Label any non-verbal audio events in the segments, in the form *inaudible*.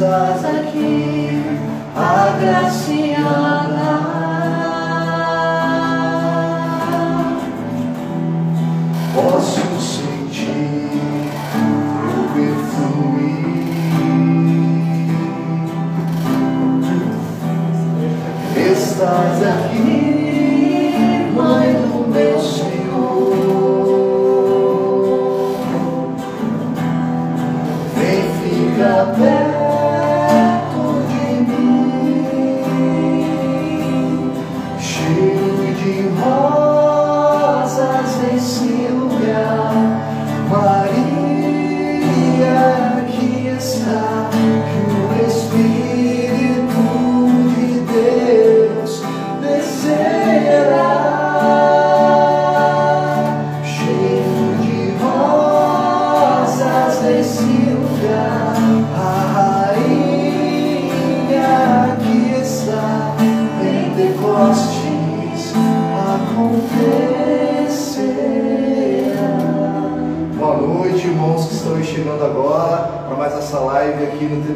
estás aqui, agraciada. Posso sentir o perfume. Estás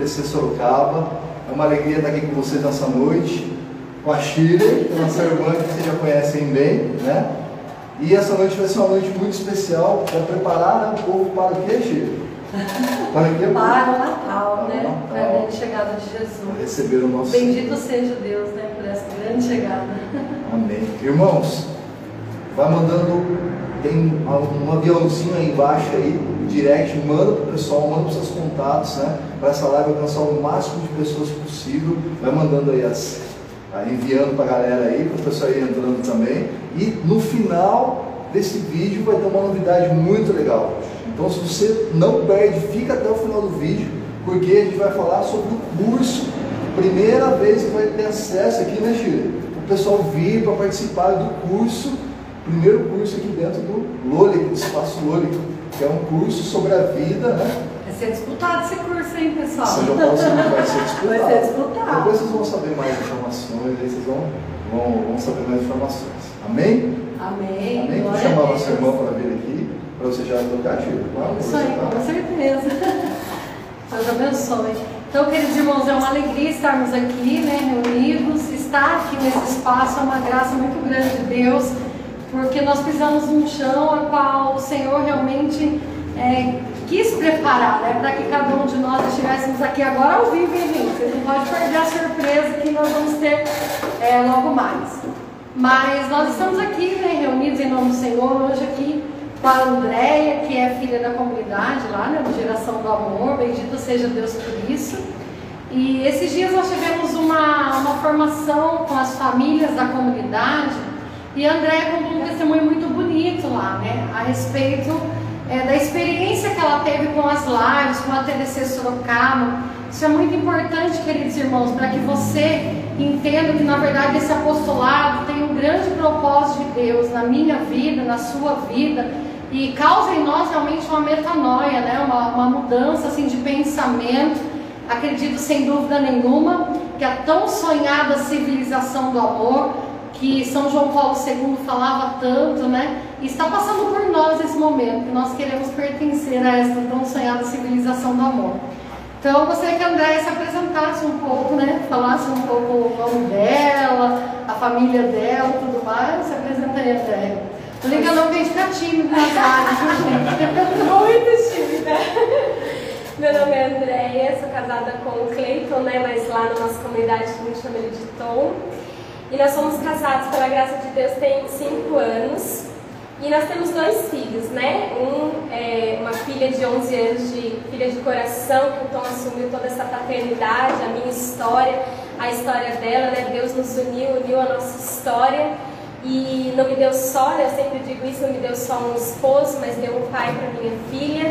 TDC Sorocaba. É uma alegria estar aqui com vocês nessa noite, com a Shirley, que é nossa irmã que vocês já conhecem bem, né? E essa noite vai ser uma noite muito especial para preparar né, o povo para o que, Shirley? Para que? Para o Natal, né? Natal. Para a grande chegada de Jesus. Receber o nosso Bendito seja Deus, né? Por essa grande chegada. Amém. Irmãos, vai mandando, tem um aviãozinho aí embaixo aí, o direct, manda pro pessoal, manda pros seus contatos, né? Para essa live alcançar o máximo de pessoas possível. Vai mandando aí as. enviando pra galera aí, para o pessoal ir entrando também. E no final desse vídeo vai ter uma novidade muito legal. Então se você não perde, fica até o final do vídeo, porque a gente vai falar sobre o curso. Primeira vez que vai ter acesso aqui, né, Chile? O pessoal vir para participar do curso, primeiro curso aqui dentro do Lolic, do Espaço Lolic, que é um curso sobre a vida, né? Vai ser disputado esse curso, hein, pessoal? João Paulo II vai ser disputado. Vai ser disputado. Depois vocês vão saber mais informações, aí vocês vão, vão, vão saber mais informações. Amém? Amém. Amém? Vou chamar nossa Deus. irmã para vir aqui, para você já tocar, Chico. Claro, Isso aí, tá? com certeza. *laughs* Deus abençoe. Então, queridos irmãos, é uma alegria estarmos aqui, né, reunidos. Estar aqui nesse espaço é uma graça muito grande de Deus, porque nós pisamos num chão a qual o Senhor realmente é, quis preparar, né, para que cada um de nós estivéssemos aqui agora ao vivo, hein, gente? Vocês não podem perder a surpresa que nós vamos ter é, logo mais. Mas nós estamos aqui, né, reunidos em nome do Senhor, hoje aqui com a Andréia, que é filha da comunidade lá, né, do Geração do Amor, bendito seja Deus por isso. E esses dias nós tivemos uma, uma formação com as famílias da comunidade e Andréia contou um testemunho muito bonito lá, né, a respeito é, da experiência que ela teve com as lives, com a TDC Sorocaba. Isso é muito importante, queridos irmãos, para que você entenda que na verdade esse apostolado tem um grande propósito de Deus na minha vida, na sua vida e causa em nós realmente uma metanoia, né? uma, uma mudança assim, de pensamento. Acredito sem dúvida nenhuma que a tão sonhada civilização do amor, que São João Paulo II falava tanto, né? está passando por nós nesse momento, que nós queremos pertencer a essa tão sonhada civilização do amor. Então eu gostaria que a Andréia se apresentasse um pouco, né? Falasse um pouco o nome dela, a família dela e tudo mais. Se apresenta aí, Andréia. Não liga não que a gente fica tímido viu, gente? Muito tímida. Meu nome é Andréia, sou casada com o Cleiton, né? Mas lá na nossa comunidade a gente chama ele de Tom. E nós somos casados, pela graça de Deus, tem cinco anos. E nós temos dois filhos, né? Um é uma filha de 11 anos, de filha de coração, que o Tom assumiu toda essa paternidade, a minha história, a história dela, né? Deus nos uniu, uniu a nossa história. E não me deu só, né? eu sempre digo isso, não me deu só um esposo, mas deu um pai para minha filha.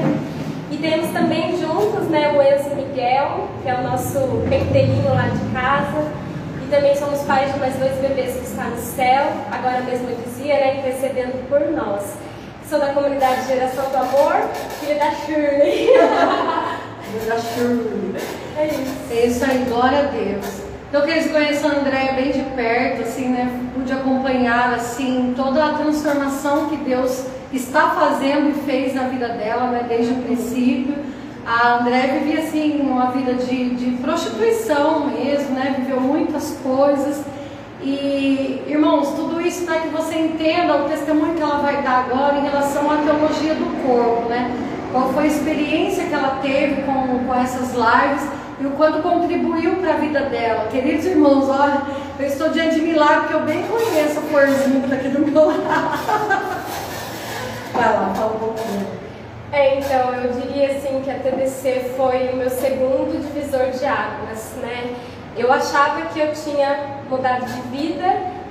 E temos também juntos né, o Enzo Miguel, que é o nosso pentelinho lá de casa. Também somos pais de mais dois bebês que estão no céu, agora mesmo eu dizia, né, intercedendo por nós. Sou da comunidade Geração do Amor, filha da Shirley. *laughs* Da Shirley. é isso. É isso aí, glória a Deus. Então que eles conheçam a Andréia bem de perto, assim, né? Pude acompanhar, assim, toda a transformação que Deus está fazendo e fez na vida dela, né? Desde o princípio. A André vivia assim uma vida de, de prostituição mesmo, né? Viveu muitas coisas. E, irmãos, tudo isso para que você entenda o testemunho que ela vai dar agora em relação à teologia do corpo, né? Qual foi a experiência que ela teve com, com essas lives e o quanto contribuiu para a vida dela. Queridos irmãos, olha, eu estou diante de milagre porque eu bem conheço a florzinha que está aqui do meu lado. *laughs* Vai lá, fala um pouquinho. É, então, eu diria assim que a TDC foi o meu segundo divisor de águas, né? Eu achava que eu tinha mudado de vida,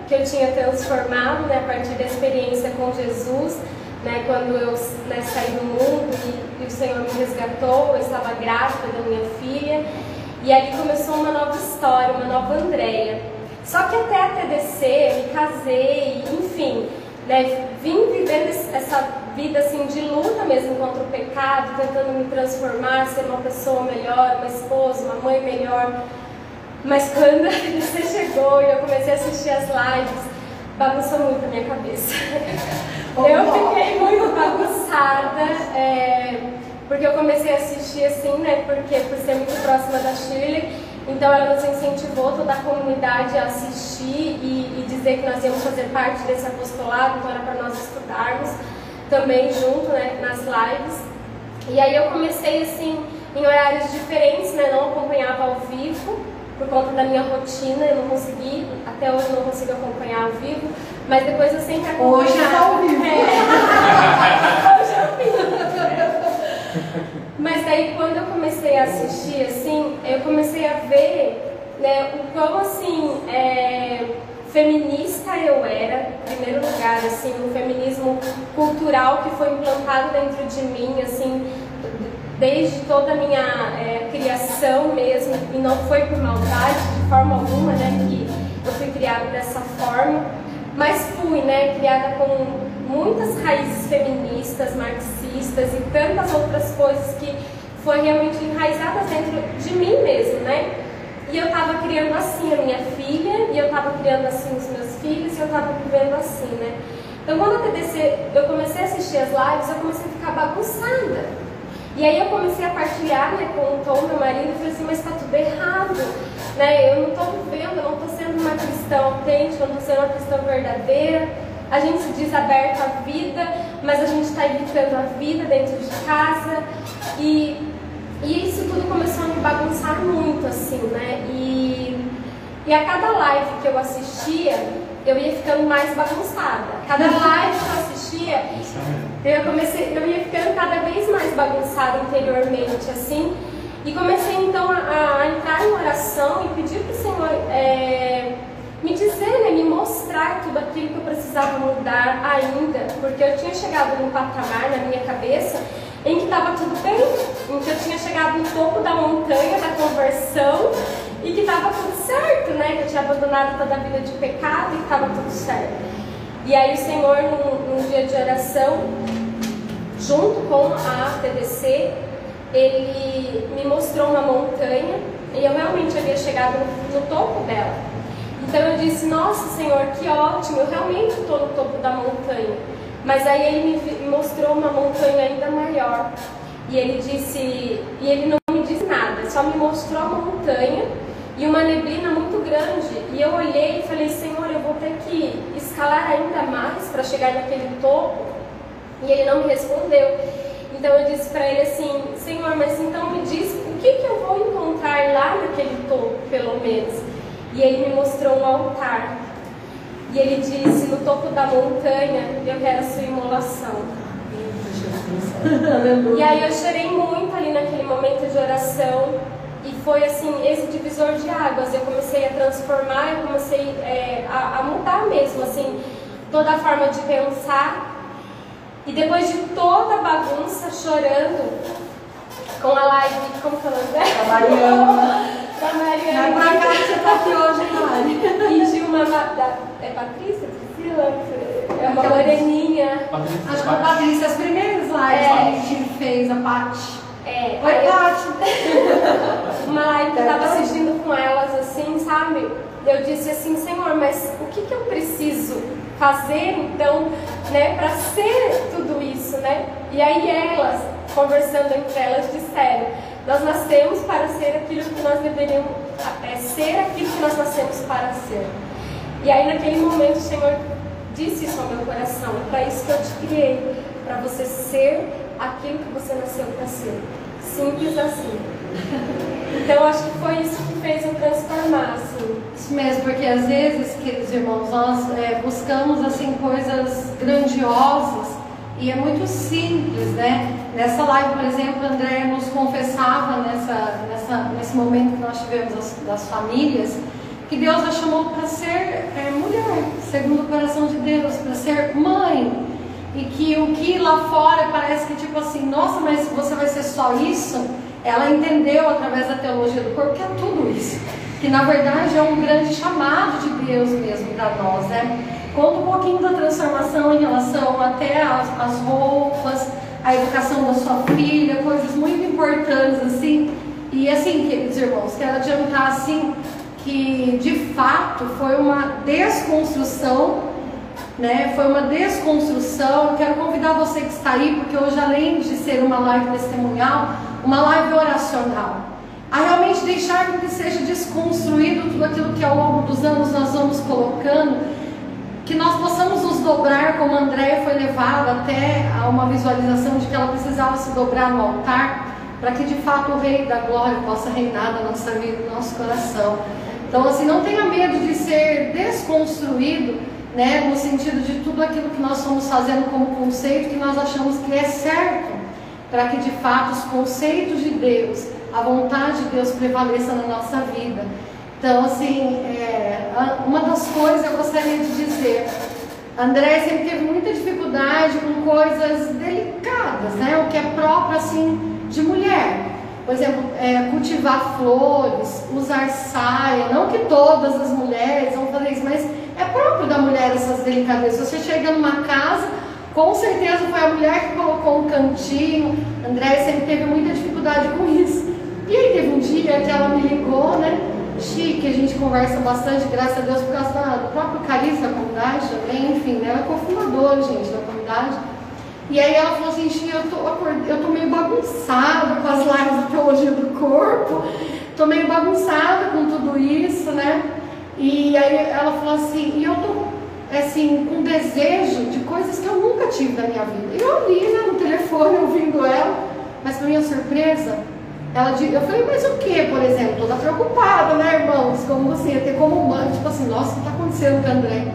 que eu tinha transformado né, a partir da experiência com Jesus, né, quando eu né, saí do mundo e, e, o Senhor me resgatou, eu estava grávida da minha filha, e ali começou uma nova história, uma nova Andréia. Só que até a TDC, me casei, enfim, né, vim vivendo essa vida assim de luta mesmo contra o pecado, tentando me transformar, ser uma pessoa melhor, uma esposa, uma mãe melhor. Mas quando *laughs* você chegou e eu comecei a assistir as lives, bagunçou muito a minha cabeça. eu fiquei muito bagunçada, é, porque eu comecei a assistir assim, né? Porque por ser muito próxima da Shirley, então ela nos incentivou toda a comunidade a assistir e, e dizer que nós íamos fazer parte desse apostolado, então era para nós estudarmos também junto, né? Nas lives. E aí eu comecei assim em horários diferentes, né? Não acompanhava ao vivo por conta da minha rotina, eu não consegui, até hoje eu não consigo acompanhar ao vivo, mas depois eu sempre acompanho. Hoje está ao vivo. É. *laughs* hoje é ao vivo. Mas daí quando eu comecei a assistir, assim, eu comecei a ver né, o quão assim é, feminista eu era, em primeiro lugar, assim, o feminismo cultural que foi implantado dentro de mim, assim, desde toda a minha é, criação mesmo, e não foi por maldade de forma alguma, né, que eu fui criada dessa forma, mas fui, né, criada com muitas raízes feministas, marxistas e tantas outras coisas que foi realmente enraizadas dentro de mim mesmo, né? E eu estava criando assim a minha filha, e eu estava criando assim os meus filhos, e eu estava vivendo assim, né? Então quando eu, comecei, eu comecei a assistir as lives, eu comecei a ficar bagunçada. E aí eu comecei a partilhar né, com o Tom, meu marido, e falei assim, mas está tudo errado. Né? Eu não estou vivendo, eu não estou sendo uma cristã autêntica, eu não estou sendo uma cristã verdadeira. A gente se diz aberto à vida, mas a gente está evitando a vida dentro de casa. E, e isso tudo começou a me bagunçar muito, assim, né? E, e a cada live que eu assistia, eu ia ficando mais bagunçada. Cada *laughs* live que eu assistia, eu, comecei, eu ia ficando cada vez mais bagunçada interiormente, assim. E comecei então a, a entrar em oração e pedir para o Senhor é, me dizer, né, me mostrar tudo aquilo que eu precisava mudar ainda, porque eu tinha chegado num patamar na minha cabeça em que estava tudo bem, em que eu tinha chegado no topo da montanha da conversão e que estava tudo certo, né? Que eu tinha abandonado toda a vida de pecado e que estava tudo certo. E aí o Senhor, num, num, dia de oração, junto com a TDC, ele me mostrou uma montanha e eu realmente havia chegado no, no topo dela. Então eu disse, nossa Senhor, que ótimo, eu realmente estou no topo da montanha. Mas aí ele me mostrou uma montanha ainda maior. E ele disse, e ele não me disse nada, só me mostrou a montanha e uma neblina muito grande. E eu olhei e falei, Senhor, eu vou ter que escalar ainda mais para chegar naquele topo. E ele não me respondeu. Então eu disse para ele assim, Senhor, mas então me diz o que, que eu vou encontrar lá naquele topo, pelo menos. E ele me mostrou um altar. E ele disse, no topo da montanha, eu quero a sua imolação. e aí eu chorei muito ali naquele momento de oração. E foi assim, esse divisor de águas. Eu comecei a transformar, eu comecei é, a, a, mudar mesmo, assim, toda a forma de pensar. E depois de toda a bagunça, chorando, com a live, como que é o nome dela? Da Mariana. *laughs* Da Mariana. É pra cá que você tá aqui hoje, Mari. E de uma. Da, é Patrícia? Priscila? É uma moreninha. Acho que a Patrícia, as primeiras lives é. que a gente fez, a Paty. É, Oi, Paty. uma live que eu estava assistindo com elas, assim, sabe? Eu disse assim, Senhor, mas o que, que eu preciso fazer, então, né, para ser tudo isso, né? E aí elas, conversando entre elas, disseram: Nós nascemos para ser aquilo que nós deveríamos é, ser, aquilo que nós nascemos para ser. E aí, naquele momento, o Senhor disse isso ao meu coração: É para isso que eu te criei, para você ser aquilo que você nasceu para ser. Simples assim. Então, acho que foi isso que fez eu transformar, assim. Isso mesmo, porque às vezes, queridos irmãos, nós é, buscamos assim coisas grandiosas e é muito simples, né? Nessa live, por exemplo, André nos confessava nessa, nessa, nesse momento que nós tivemos das, das famílias, que Deus a chamou para ser é, mulher, segundo o coração de Deus, para ser mãe. E que o que lá fora parece que tipo assim, nossa, mas você vai ser só isso? Ela entendeu através da teologia do corpo que é tudo isso. Que na verdade é um grande chamado de Deus mesmo para nós, né? Conta um pouquinho da transformação em relação até as, as roupas, a educação da sua filha, coisas muito importantes assim. E assim, queridos irmãos, quero adiantar assim que de fato foi uma desconstrução, né? Foi uma desconstrução. Quero convidar você que está aí, porque hoje além de ser uma live testemunhal, uma live oracional, a realmente deixar que seja desconstruído tudo aquilo que ao longo dos anos nós vamos colocando que nós possamos nos dobrar, como Andréia foi levada até a uma visualização de que ela precisava se dobrar no altar, para que de fato o Rei da Glória possa reinar na nossa vida, no nosso coração. Então, assim, não tenha medo de ser desconstruído, né, no sentido de tudo aquilo que nós estamos fazendo como conceito que nós achamos que é certo, para que de fato os conceitos de Deus, a vontade de Deus prevaleça na nossa vida. Então, assim, é, uma das coisas eu gostaria de dizer, André sempre teve muita dificuldade com coisas delicadas, né? O que é próprio, assim, de mulher. Por exemplo, é, cultivar flores, usar saia. Não que todas as mulheres vão fazer isso, mas é próprio da mulher essas delicadezas. Você chega numa casa, com certeza foi a mulher que colocou um cantinho. André sempre teve muita dificuldade com isso. E aí teve um dia que ela me ligou, né? Chique, a gente conversa bastante, graças a Deus, por causa do próprio carisma da comunidade também, enfim, né? ela é cofundadora, gente, da comunidade. E aí ela falou assim, Xi, eu tô, eu tô meio bagunçada com as lives da teologia do corpo, tô meio bagunçada com tudo isso, né? E aí ela falou assim, e eu tô assim, com desejo de coisas que eu nunca tive na minha vida. Eu li né, no telefone ouvindo ela, mas para minha surpresa, ela, eu falei, mas o que, por exemplo? Toda preocupada, né, irmãos? Como ia ter como mãe, tipo assim, nossa, o que está acontecendo com a André?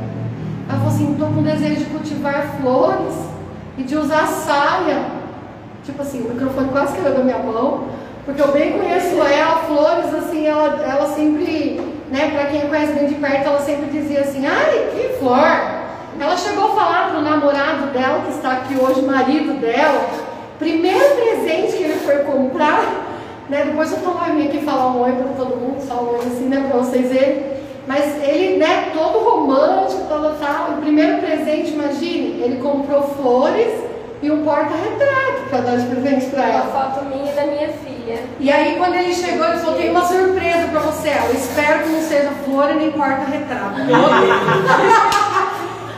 Ela falou assim, estou com desejo de cultivar flores e de usar saia. Tipo assim, o microfone quase caiu da minha mão, porque eu bem conheço ela, flores, assim, ela, ela sempre, né, para quem conhece bem de perto, ela sempre dizia assim, ai, que flor! Ela chegou a falar para o namorado dela, que está aqui hoje, marido dela, primeiro presente que ele foi comprar né? Depois eu vou vir aqui falar um oi para todo mundo, só um oi assim, né, para vocês verem. Mas ele, né, todo romântico, todo tal. O primeiro presente, imagine, ele comprou flores e um porta-retrato para dar de presente para ela. Uma foto minha e da minha filha. E aí, quando ele chegou, ele falou: tem uma surpresa para você. Eu espero que não seja flor e nem porta-retrato. *laughs*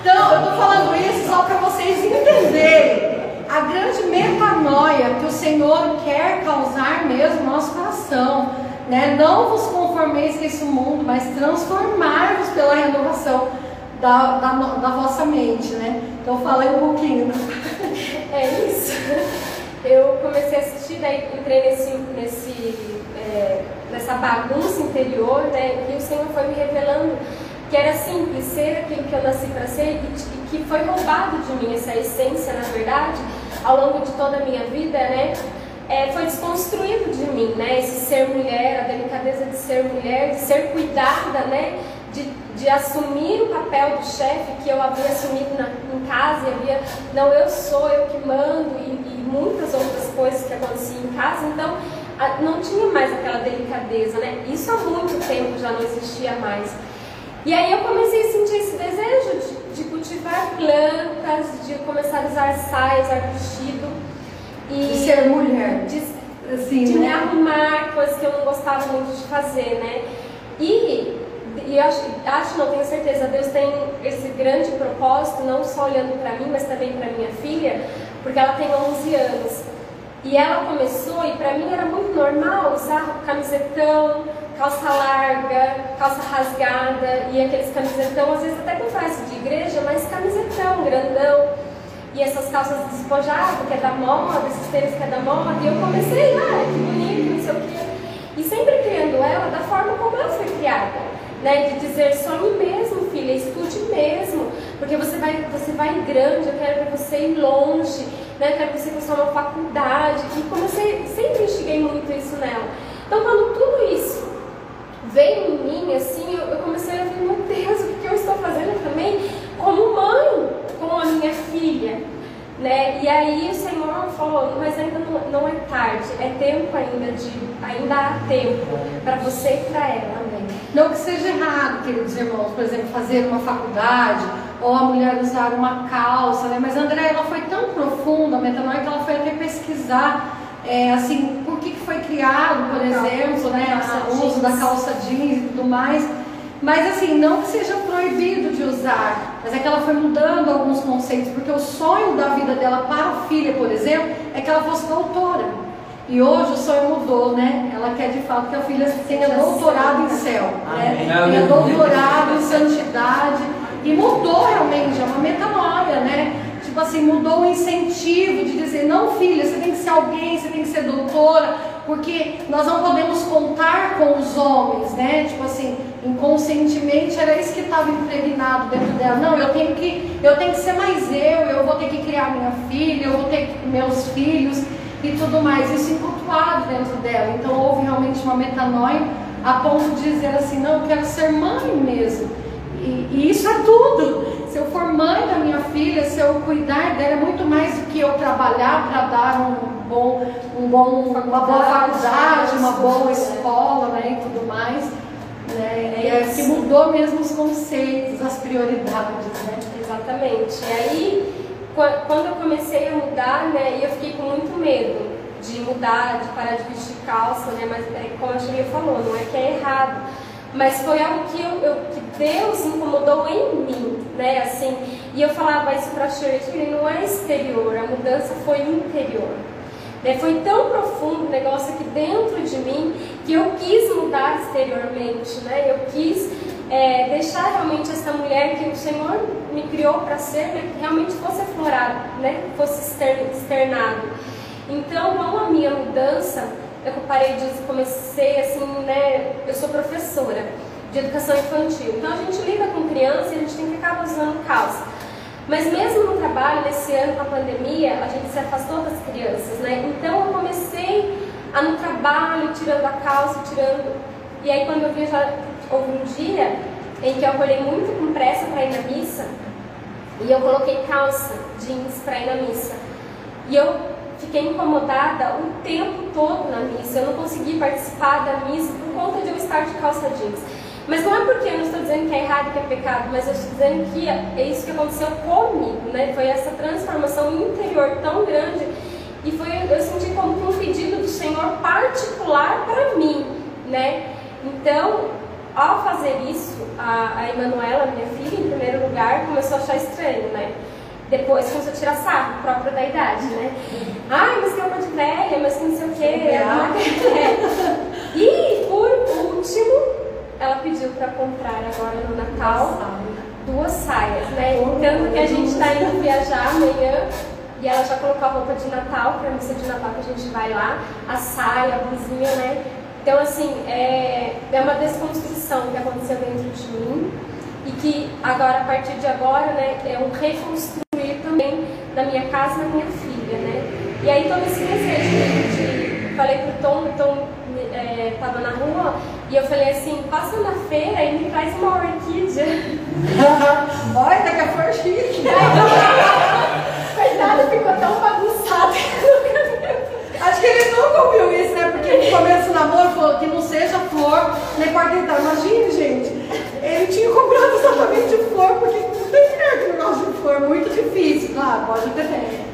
então, eu tô falando isso só para vocês entenderem a grande metanoia que o Senhor quer causar mesmo no nosso coração. Né? Não vos conformeis com esse mundo, mas transformai-vos pela renovação da, da, da, vossa mente. Né? Então falei um pouquinho. *laughs* É isso. Eu comecei a assistir, daí entrei nesse, nesse, é, nessa bagunça interior, né? E o Senhor foi me revelando que era simples ser aquilo que eu nasci para ser e, que foi roubado de mim essa essência, na verdade, ao longo de toda a minha vida, né? É, foi desconstruído de mim, né? Esse ser mulher, a delicadeza de ser mulher, de ser cuidada, né? De, de assumir o papel do chefe que eu havia assumido na, em casa e havia, não, eu sou, eu que mando e, e muitas outras coisas que aconteciam em casa, então a, não tinha mais aquela delicadeza, né? Isso há muito tempo já não existia mais. E aí eu comecei a sentir esse desejo de, de cultivar plantas, de começar a usar saias, usar vestido. E de ser mulher. De, assim, de né? me arrumar, coisas que eu não gostava muito de fazer, né? E, e acho, acho, não tenho certeza, Deus tem esse grande propósito, não só olhando para mim, mas também para minha filha, porque ela tem 11 anos. E ela começou, e para mim era muito normal usar camisetão, calça larga, calça rasgada e aqueles camisetão, às vezes até com face de igreja, mas camisetão grandão. E essas calças despojadas, que é da moda, esses tênis que é da moda, e eu comecei, ah, que bonito, não sei o quê. E sempre criando ela da forma como eu fui criada. Né, de dizer sonhe mesmo, filha, estude mesmo, porque você vai, você vai grande, eu quero ver você ir longe, né, eu quero que você faça uma faculdade. E comecei, sempre instiguei muito isso nela. Então, quando tudo isso veio em mim, assim, eu, eu comecei a ver, meu Deus, o que eu estou fazendo também como mãe com a minha filha? Né? E aí o Senhor falou, mas ainda não, não é tarde, é tempo ainda de, ainda há tempo para você e para ela. Amém. Não que seja errado, queridos irmãos, por exemplo, fazer uma faculdade ou a mulher usar uma calça, né? Mas André, ela foi tão profunda, metanoia, que ela foi até pesquisar é, assim, por que, foi criado, por exemplo, né, o uso da calça jeans e tudo mais. Mas assim, não que seja proibido de usar, mas é que ela foi mudando alguns conceitos, porque o sonho da vida dela para a filha, por exemplo, é que ela fosse doutora. E hoje o sonho mudou, né? Ela quer de fato que a filha tenha doutorado em céu, né? Tenha doutorado em santidade. E mudou realmente, é uma metanoia, né? Tipo assim, mudou o incentivo de dizer, não filha, você tem que ser alguém, você tem que ser doutora, porque nós não podemos contar com os homens, né? Tipo assim, inconscientemente era isso que estava impregnado dentro dela. Não, eu tenho que, eu tenho que ser mais eu, eu vou ter que criar minha filha, eu vou ter que, meus filhos e tudo mais. Isso incultuado dentro dela. Então houve realmente uma metanoia a ponto de dizer assim, não, eu quero ser mãe mesmo. E, e isso é tudo se eu for mãe da minha filha, se eu cuidar dela, é muito mais do que eu trabalhar para dar um bom, um bom, uma boa faculdade, uma boa escola né, e tudo mais. Né? É, é que mudou mesmo os conceitos, as prioridades. Né? Exatamente. E aí, quando eu comecei a mudar, né, eu fiquei com muito medo de mudar, de parar de vestir calça, né? Mas é, como a Julia falou, não é que é errado mas foi algo que, eu, eu, que Deus incomodou em mim, né? Assim, e eu falava isso para Church, que não é exterior, a mudança foi interior. Né? Foi tão profundo o negócio aqui dentro de mim que eu quis mudar exteriormente, né? Eu quis é, deixar realmente essa mulher que o Senhor me criou para ser, né? que realmente fosse aflorado, né? Fosse externado. Então, com a minha mudança, eu parei de comecei assim, né? Eu sou professora de educação infantil, então a gente lida com criança e a gente tem que acabar usando calça. Mas mesmo no trabalho, nesse ano com a pandemia, a gente se afastou das crianças, né? Então eu comecei a no trabalho, tirando a calça, tirando. E aí quando eu vi, já houve um dia em que eu acordei muito com pressa para ir na missa e eu coloquei calça jeans para ir na missa. E eu fiquei incomodada o tempo todo na missa. Eu não consegui participar da missa por conta de eu estar de calça jeans. Mas não é porque eu não estou dizendo que é errado, que é pecado, mas eu estou dizendo que é isso que aconteceu comigo, né? Foi essa transformação interior tão grande e foi eu senti como um pedido do Senhor particular para mim, né? Então, ao fazer isso, a, a Emanuela, minha filha, em primeiro lugar, começou a achar estranho, né? Depois começou a tirar sarro, próprio da idade, né? Ai, mas que roupa de velha, mas que não sei o quê. É. *laughs* ela pediu para comprar agora no Natal duas saias, né? Tanto que a gente está indo viajar amanhã e ela já colocou a roupa de Natal, para a missa de Natal que a gente vai lá, a saia, a blusinha, né? Então, assim, é, é uma desconstrução que aconteceu dentro de mim e que agora, a partir de agora, né, é um reconstruir também na minha casa e na minha filha, né? E aí todo esse desejo de, de falei Tom, o Tom estava é, na rua e eu falei assim, passa na feira e me traz uma orquídea. *laughs* Olha, daqui a flor chique. *laughs* Coitada, ficou tão bagunçado. Acho que ele nunca ouviu isso, né? Porque no começo do namoro falou que não seja flor nem quarto Imagina, gente. Ele tinha comprado exatamente flor, porque não tem mulher que não gosta de flor. Muito difícil, claro, pode ter.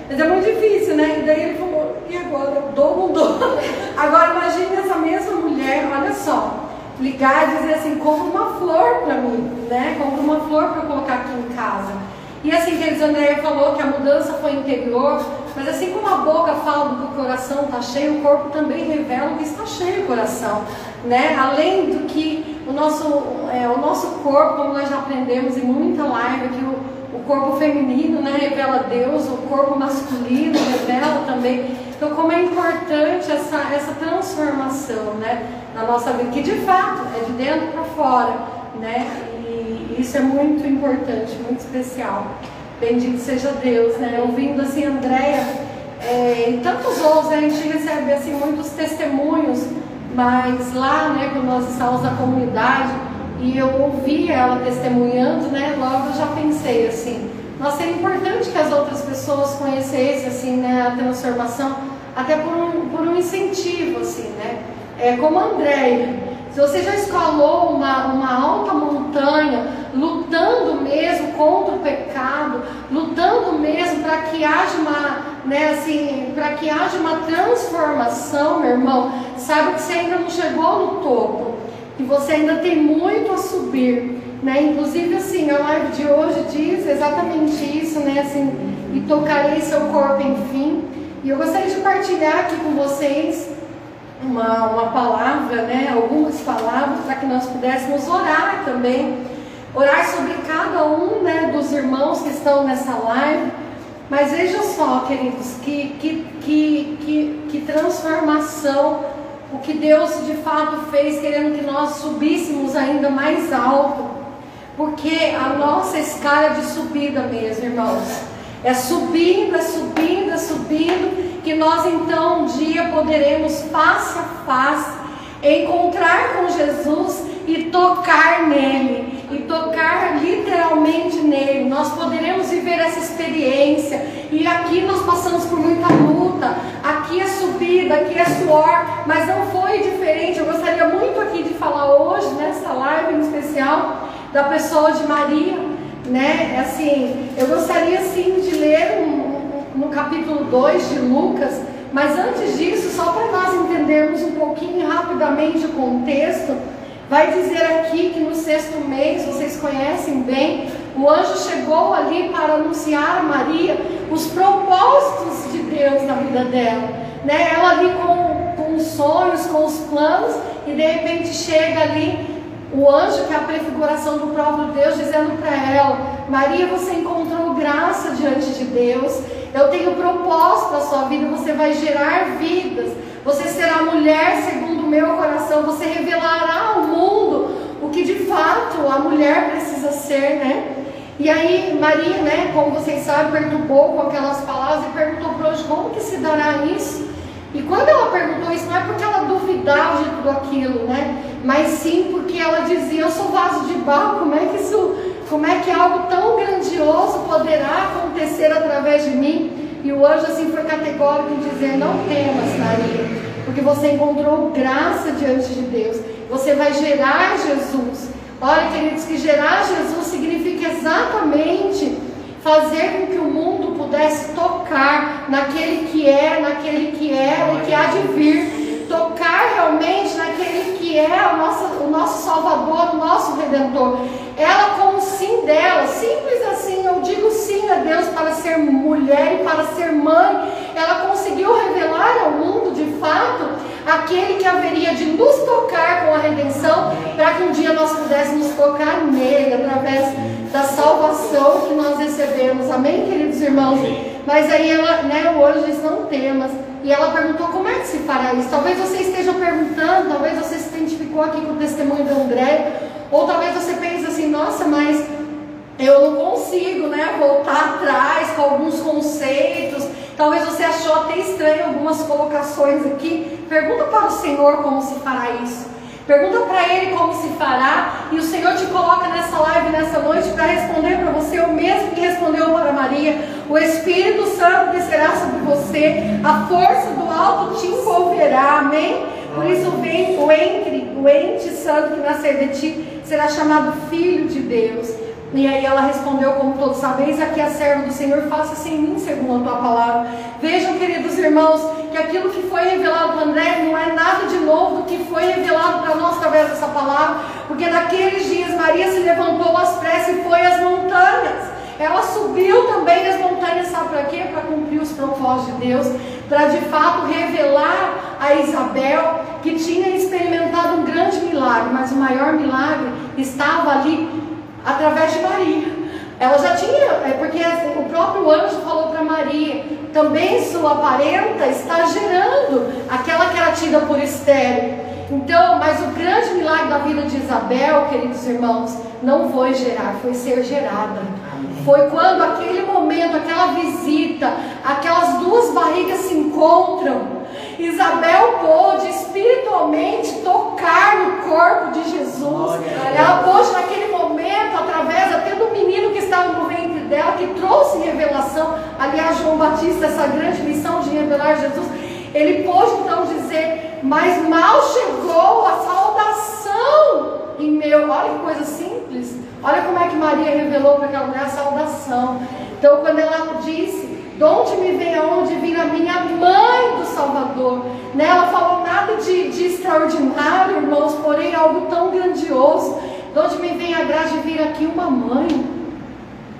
Mas é muito difícil, né? E daí ele falou, e agora? Dou ou não dou? *laughs* Agora imagine essa mesma mulher, olha só, ligar e dizer assim, compra uma flor para mim, né? Compra uma flor para colocar aqui em casa. E assim, queridos, Andréia falou que a mudança foi interior, mas assim como a boca fala do que o coração está cheio, o corpo também revela que está cheio o coração. Né? Além do que o nosso, é, o nosso corpo, como nós já aprendemos em muita live, que o, o corpo feminino né, revela Deus, o corpo masculino revela também. Então, como é importante essa, essa transformação né, na nossa vida, que de fato é de dentro para fora. Né? Isso é muito importante, muito especial. Bendito seja Deus, né? Ouvindo assim, Andréia é, e tantos outros, a gente recebe assim muitos testemunhos, mas lá, né, quando nós estávamos na comunidade e eu ouvi ela testemunhando, né, logo eu já pensei assim, nossa, é importante que as outras pessoas conhecessem assim, né, a transformação, até por um, por um incentivo, assim, né? É, como a Andréia, se você já escalou uma, uma alta montanha, lutando mesmo contra o pecado, lutando mesmo para que haja uma, né, assim, para que haja uma transformação, meu irmão, saiba que você ainda não chegou no topo, e você ainda tem muito a subir, né? Inclusive assim, a live de hoje diz exatamente isso, né? Assim, e tocarei seu corpo enfim. E eu gostaria de partilhar aqui com vocês uma, uma palavra, né, algumas palavras, para que nós pudéssemos orar também, orar sobre cada um né, dos irmãos que estão nessa live. Mas veja só, queridos, que, que, que, que, que transformação o que Deus de fato fez, querendo que nós subíssemos ainda mais alto, porque a nossa escala de subida mesmo, irmãos, é subindo, é subindo, é subindo, que nós então um dia poderemos face a face encontrar com Jesus e tocar nele, e tocar literalmente nele. Nós poderemos viver essa experiência. E aqui nós passamos por muita luta, aqui é subida, aqui é suor, mas não foi diferente. Eu gostaria muito aqui de falar hoje, nessa live em especial, da pessoa de Maria, né? Assim, eu gostaria sim de ler um, no capítulo 2 de Lucas, mas antes disso, só para nós entendermos um pouquinho rapidamente o contexto, vai dizer aqui que no sexto mês, vocês conhecem bem, o anjo chegou ali para anunciar a Maria os propósitos de Deus na vida dela. Né? Ela ali com, com os sonhos, com os planos, e de repente chega ali o anjo, que é a prefiguração do próprio Deus, dizendo para ela: Maria, você encontrou graça diante de Deus. Eu tenho propósito na sua vida, você vai gerar vidas. Você será mulher segundo o meu coração, você revelará ao mundo o que de fato a mulher precisa ser, né? E aí Maria, né, como vocês sabem, perturbou com aquelas palavras e perguntou para hoje como que se dará isso? E quando ela perguntou isso, não é porque ela duvidava de tudo aquilo, né? Mas sim porque ela dizia, eu sou vaso de barro, como é que isso como é que algo tão grandioso poderá acontecer através de mim? E o anjo assim foi categórico em dizer: Não temas, Maria, porque você encontrou graça diante de Deus. Você vai gerar Jesus. Olha, queridos, que gerar Jesus significa exatamente fazer com que o mundo pudesse tocar naquele que é, naquele que é e que há de vir. Tocar realmente naquele que é o nosso, o nosso Salvador, o nosso Redentor. Ela, com o sim dela, simples assim, eu digo sim a Deus para ser mulher e para ser mãe, ela conseguiu revelar ao mundo, de fato, aquele que haveria de nos tocar com a redenção, para que um dia nós pudéssemos tocar nele, através da salvação que nós recebemos. Amém, queridos irmãos? Mas aí ela, né, hoje diz, não temas. E ela perguntou como é que se fará isso. Talvez você esteja perguntando, talvez você se identificou aqui com o testemunho do André, ou talvez você pense assim, nossa, mas eu não consigo né, voltar atrás com alguns conceitos. Talvez você achou até estranho algumas colocações aqui. Pergunta para o Senhor como se fará isso. Pergunta para Ele como se fará. E o Senhor te coloca nessa live, nessa noite, para responder para você o mesmo que respondeu para Maria. O Espírito Santo descerá sobre você. A força do alto te envolverá. Amém? Por isso vem o entre, o ente santo que nascer de ti será chamado filho de Deus. E aí ela respondeu, como todos sabeis, aqui a serva do Senhor, faça-se em mim segundo a tua palavra. Vejam, queridos irmãos, que aquilo que foi revelado para André não é nada de novo do que foi revelado para nós através dessa palavra, porque naqueles dias Maria se levantou às pressas e foi às montanhas. ela subiu também as montanhas, sabe para quê? Para cumprir os propósitos de Deus, para de fato revelar a Isabel que tinha experimentado um grande milagre, mas o maior milagre estava ali através de Maria. Ela já tinha, é porque o próprio anjo falou para Maria, também sua parenta está gerando aquela que era tida por estéreo. Então, mas o grande milagre da vida de Isabel, queridos irmãos, não foi gerar, foi ser gerada. Foi quando aquele momento, aquela visita, aquelas duas barrigas se encontram. Isabel pôde espiritualmente tocar no corpo de Jesus. Ela pôde naquele momento, através até do menino que estava no ventre dela, que trouxe revelação. Aliás, João Batista, essa grande missão de revelar Jesus, ele pôde então dizer: Mas mal chegou a saudação em meu. Olha que coisa simples. Olha como é que Maria revelou para aquela mulher a saudação. Então, quando ela disse: De onde me vem aonde vir a minha mãe do Salvador? Né? Ela falou nada de, de extraordinário, irmãos, porém algo tão grandioso. De onde me vem a graça de vir aqui uma mãe?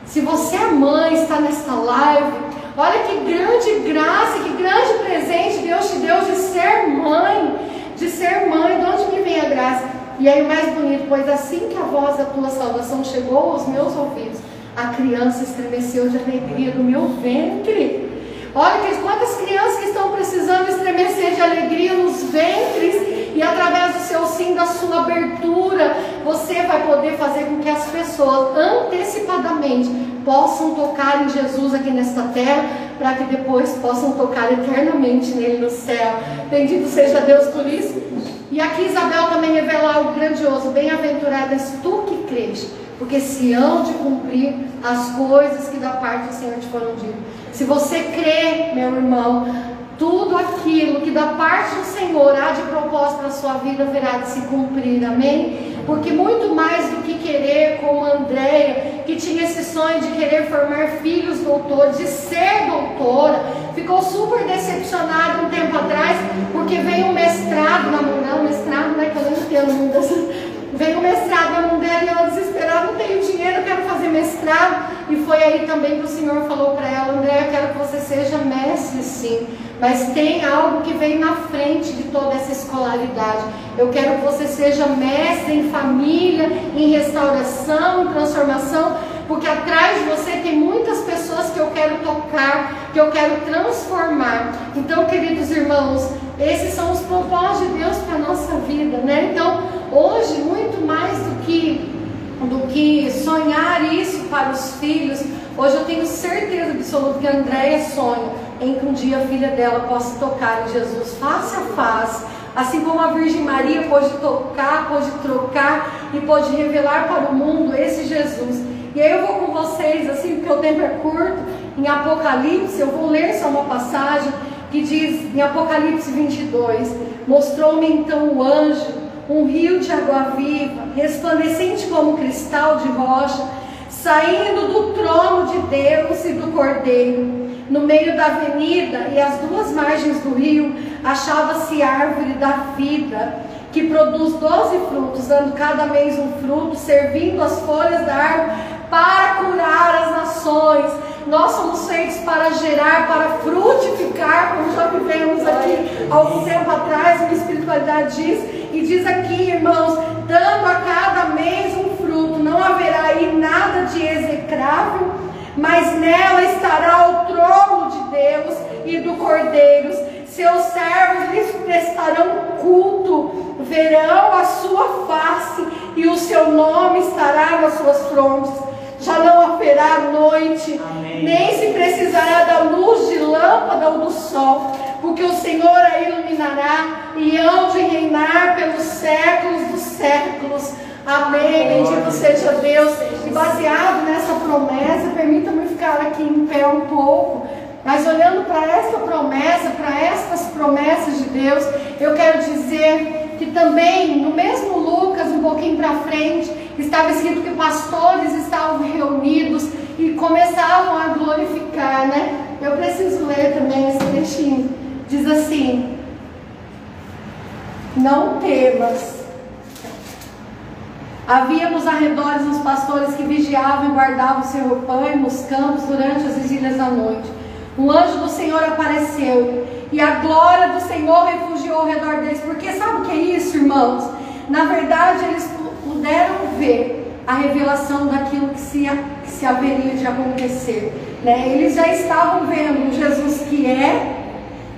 Se você é mãe, está nesta live, olha que grande graça, que grande presente Deus te deu de ser mãe, de ser mãe, de onde me vem a graça? E aí o mais bonito, pois assim que a voz da tua salvação chegou aos meus ouvidos, a criança estremeceu de alegria do meu ventre. Olha quantas crianças que estão precisando estremecer de alegria nos ventres e através do seu sim, da sua abertura, você vai poder fazer com que as pessoas antecipadamente possam tocar em Jesus aqui nesta terra, para que depois possam tocar eternamente nele no céu. Bendito seja Deus por isso. E aqui Isabel também revela algo grandioso. Bem-aventuradas tu que crês, porque se hão de cumprir as coisas que da parte do Senhor te foram ditas. Se você crê, meu irmão, tudo aquilo que da parte do Senhor há de propósito para a sua vida verá de se cumprir, amém? Porque muito mais do que querer, como Andréia, que tinha esse sonho de querer formar filhos doutores, de ser doutora, ficou super decepcionada um tempo atrás, porque veio um mestrado na mão dela, mestrado, né, que eu não entendo muito Veio um mestrado na mão dela e ela desesperada, não tenho dinheiro, quero fazer mestrado. E foi aí também que o Senhor falou para ela, André, eu quero que você seja mestre sim, mas tem algo que vem na frente de toda essa escolaridade. Eu quero que você seja mestre em família, em restauração, transformação, porque atrás de você tem muitas pessoas que eu quero tocar, que eu quero transformar. Então, queridos irmãos, esses são os propósitos de Deus para a nossa vida, né? Então, hoje, muito mais do que, do que sonhar isso para os filhos, hoje eu tenho certeza absoluta que a Andréia sonha em que um dia a filha dela possa tocar em Jesus face a face. Assim como a Virgem Maria pôde tocar, pôde trocar e pôde revelar para o mundo esse Jesus. E aí eu vou com vocês, assim, porque o tempo é curto, em Apocalipse, eu vou ler só uma passagem que diz em Apocalipse 22: Mostrou-me então o anjo, um rio de água viva, resplandecente como cristal de rocha, saindo do trono de Deus e do Cordeiro. No meio da avenida e às duas margens do rio achava-se árvore da vida, que produz doze frutos, dando cada mês um fruto, servindo as folhas da árvore para curar as nações. Nós somos feitos para gerar, para frutificar, como já vivemos aqui algum tempo atrás, uma espiritualidade diz, e diz aqui, irmãos, dando a cada mês um fruto, não haverá aí nada de execrável, mas nela estará o trono de Deus e do Cordeiro. Seus servos lhes prestarão culto, verão a sua face e o seu nome estará nas suas frontes já não haverá noite, Amém. nem se precisará da luz de lâmpada ou do sol, porque o Senhor a iluminará e hão de reinar pelos séculos dos séculos. Amém. Bendito seja Deus. E baseado nessa promessa, permita-me ficar aqui em pé um pouco. Mas olhando para esta promessa, para estas promessas de Deus, eu quero dizer que também no mesmo Lucas, um pouquinho para frente, estava escrito que pastores estavam reunidos e começavam a glorificar, né? Eu preciso ler também esse textinho. Diz assim: Não temas. Havia nos arredores uns pastores que vigiavam e guardavam o seu rebanho nos campos durante as vigílias da noite. Um anjo do Senhor apareceu e a glória do Senhor refugiou ao redor deles. Porque sabe o que é isso, irmãos? Na verdade, eles puderam ver a revelação daquilo que se, que se haveria de acontecer. Né? Eles já estavam vendo Jesus que é,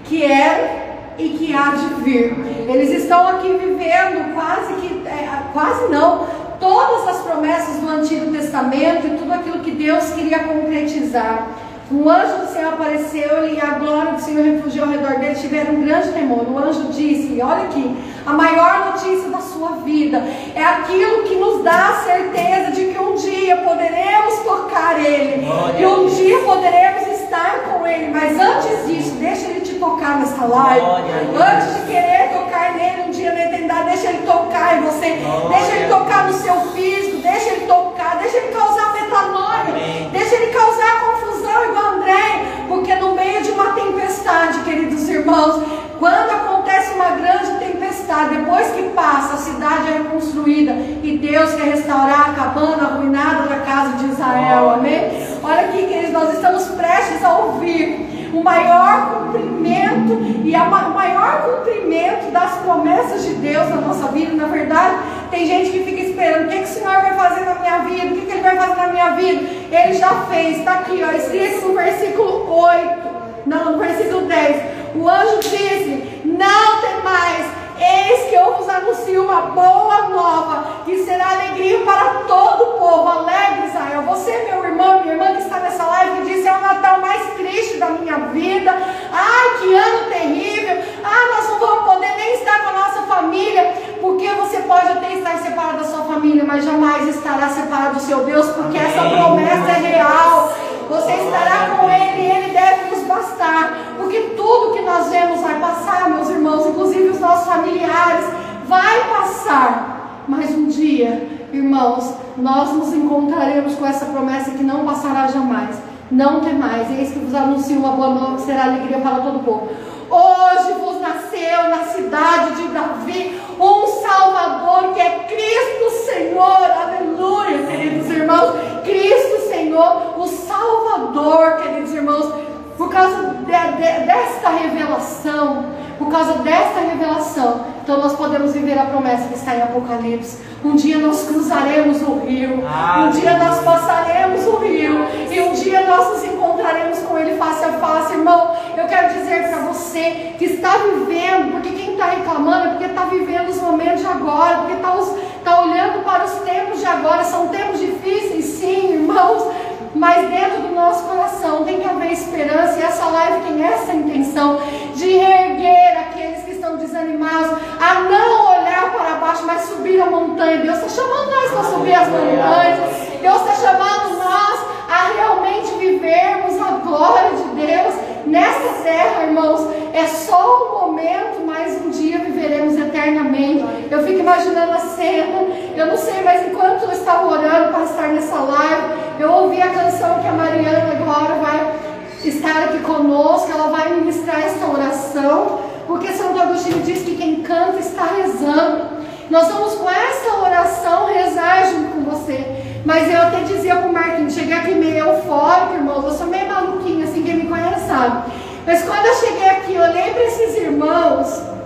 que era e que há de vir. Eles estão aqui vivendo quase que, é, quase não, todas as promessas do Antigo Testamento e tudo aquilo que Deus queria concretizar. Um anjo do Senhor apareceu e a glória do Senhor refugiou ao redor dele. Tiveram um grande temor. O anjo disse: Olha aqui, a maior notícia da sua vida é aquilo que nos dá a certeza de que um dia poderemos tocar Ele, que um dia poderemos estar com Ele. Mas antes disso, deixa Ele te tocar nessa live. Antes de querer tocar nele um dia na eternidade, deixa Ele tocar em você, deixa Ele tocar no seu físico, deixa Ele tocar, deixa Ele causar metanoia, deixa Ele causar confusão igual André, porque no meio de uma tempestade, queridos irmãos, quando acontece uma grande tempestade, depois que passa, a cidade é reconstruída e Deus quer restaurar a cabana arruinada da casa de Israel, amém? Olha aqui, queridos, nós estamos prestes a ouvir o maior cumprimento e o maior cumprimento das promessas de Deus na nossa vida. Na verdade, tem gente que fica esperando o que, que o Senhor vai fazer na minha vida, o que, que Ele vai fazer na minha vida. Ele já fez, está aqui, ó, escrito no versículo 8, não, no versículo 10. O anjo disse: Não tem mais, eis que eu vos anuncio uma boa nova, que será alegria para todo o povo. Alegre, Israel. Você, meu irmão, minha irmã que está nessa live, que disse: É o Natal mais triste da minha vida. Ai, que ano terrível. Ah, nós não vamos poder nem estar com a nossa família. Porque você pode até estar separado da sua família, mas jamais estará separado do seu Deus, porque essa promessa é real. Você estará com Ele e Ele deve nos bastar. Porque tudo que nós vemos vai passar, meus irmãos, inclusive os nossos familiares, vai passar. Mas um dia, irmãos, nós nos encontraremos com essa promessa que não passará jamais. Não tem mais. Eis que vos anuncio uma boa nova que será alegria para todo o povo. Hoje vos nasceu na cidade de Davi um Salvador que é Cristo Senhor. Aleluia, queridos irmãos. Cristo Senhor, o Salvador, queridos irmãos. Por causa de, de, desta revelação, por causa desta revelação, então nós podemos viver a promessa que está em Apocalipse. Um dia nós cruzaremos o rio, um dia nós passaremos o rio, e um dia nós nos encontraremos com Ele face a face, irmão. Eu quero dizer para você que está vivendo, porque quem está reclamando é porque está vivendo os momentos de agora, porque está, está olhando para os tempos de agora. São tempos difíceis, sim, irmãos mas dentro do nosso coração tem que haver esperança, e essa live tem essa intenção de reerguer aqueles que estão desanimados, a não olhar para baixo, mas subir a montanha. Deus está chamando nós para subir as montanhas, Deus está chamando nós a realmente vivermos a glória de Deus nessa terra, irmãos. É só um momento, mas um dia viveremos eternamente. Eu fico imaginando a cena, eu não sei, mas enquanto eu estava orando para estar nessa live, eu ouvi a canção que a Mariana agora vai estar aqui conosco, ela vai ministrar esta oração, porque Santo Agostinho diz que quem canta está rezando. Nós vamos com essa oração rezar junto com você. Mas eu até dizia pro Marquinhos, cheguei aqui meio eufórico, irmãos, eu sou meio maluquinha, assim, quem me conhece sabe. Mas quando eu cheguei aqui, eu olhei para esses irmãos,